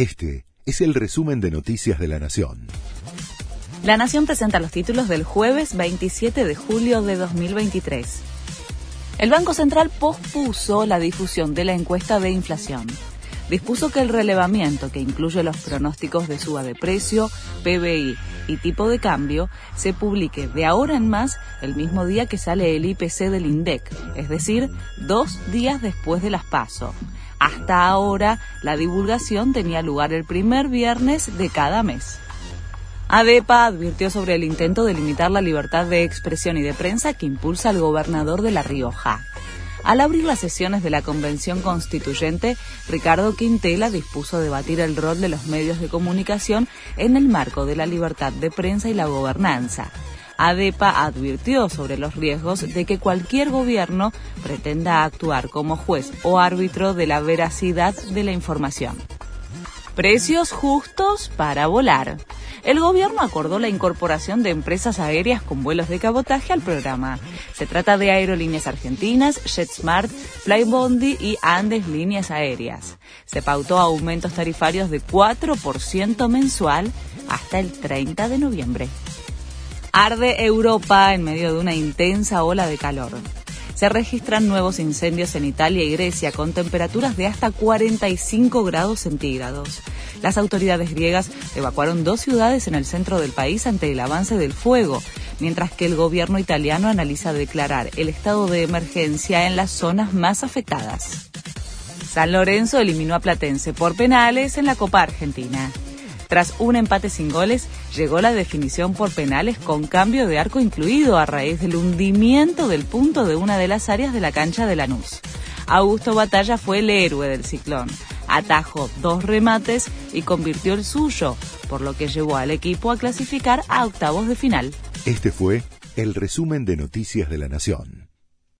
Este es el resumen de Noticias de la Nación. La Nación presenta los títulos del jueves 27 de julio de 2023. El Banco Central pospuso la difusión de la encuesta de inflación. Dispuso que el relevamiento, que incluye los pronósticos de suba de precio, PBI y tipo de cambio, se publique de ahora en más el mismo día que sale el IPC del INDEC, es decir, dos días después de las PASO. Hasta ahora, la divulgación tenía lugar el primer viernes de cada mes. ADEPA advirtió sobre el intento de limitar la libertad de expresión y de prensa que impulsa el gobernador de La Rioja. Al abrir las sesiones de la Convención Constituyente, Ricardo Quintela dispuso debatir el rol de los medios de comunicación en el marco de la libertad de prensa y la gobernanza. ADEPA advirtió sobre los riesgos de que cualquier gobierno pretenda actuar como juez o árbitro de la veracidad de la información. Precios justos para volar. El gobierno acordó la incorporación de empresas aéreas con vuelos de cabotaje al programa. Se trata de Aerolíneas Argentinas, JetSmart, Flybondi y Andes Líneas Aéreas. Se pautó aumentos tarifarios de 4% mensual hasta el 30 de noviembre. Arde Europa en medio de una intensa ola de calor. Se registran nuevos incendios en Italia y Grecia con temperaturas de hasta 45 grados centígrados. Las autoridades griegas evacuaron dos ciudades en el centro del país ante el avance del fuego, mientras que el gobierno italiano analiza declarar el estado de emergencia en las zonas más afectadas. San Lorenzo eliminó a Platense por penales en la Copa Argentina. Tras un empate sin goles, llegó la definición por penales con cambio de arco incluido a raíz del hundimiento del punto de una de las áreas de la cancha de Lanús. Augusto Batalla fue el héroe del ciclón. Atajó dos remates y convirtió el suyo, por lo que llevó al equipo a clasificar a octavos de final. Este fue el resumen de Noticias de la Nación.